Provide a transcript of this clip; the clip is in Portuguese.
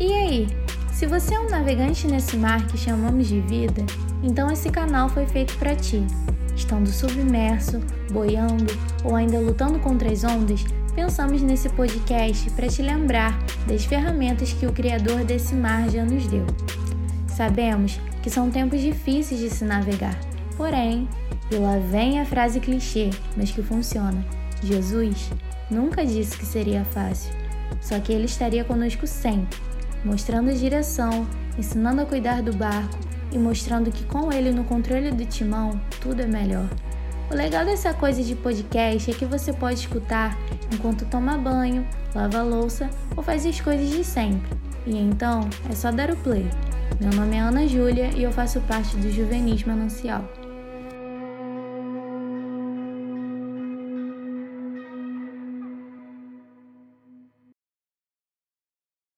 aí, se você é um navegante nesse mar que chamamos de vida, então esse canal foi feito para ti. Estando submerso, boiando ou ainda lutando contra as ondas, pensamos nesse podcast para te lembrar das ferramentas que o Criador desse mar já nos deu. Sabemos que são tempos difíceis de se navegar, porém, e lá vem a frase clichê, mas que funciona: Jesus nunca disse que seria fácil, só que Ele estaria conosco sempre, mostrando a direção, ensinando a cuidar do barco e mostrando que com Ele no controle do timão, tudo é melhor. O legal dessa coisa de podcast é que você pode escutar enquanto toma banho, lava louça ou faz as coisas de sempre. E então é só dar o play. Meu nome é Ana Júlia e eu faço parte do Juvenismo Anuncial.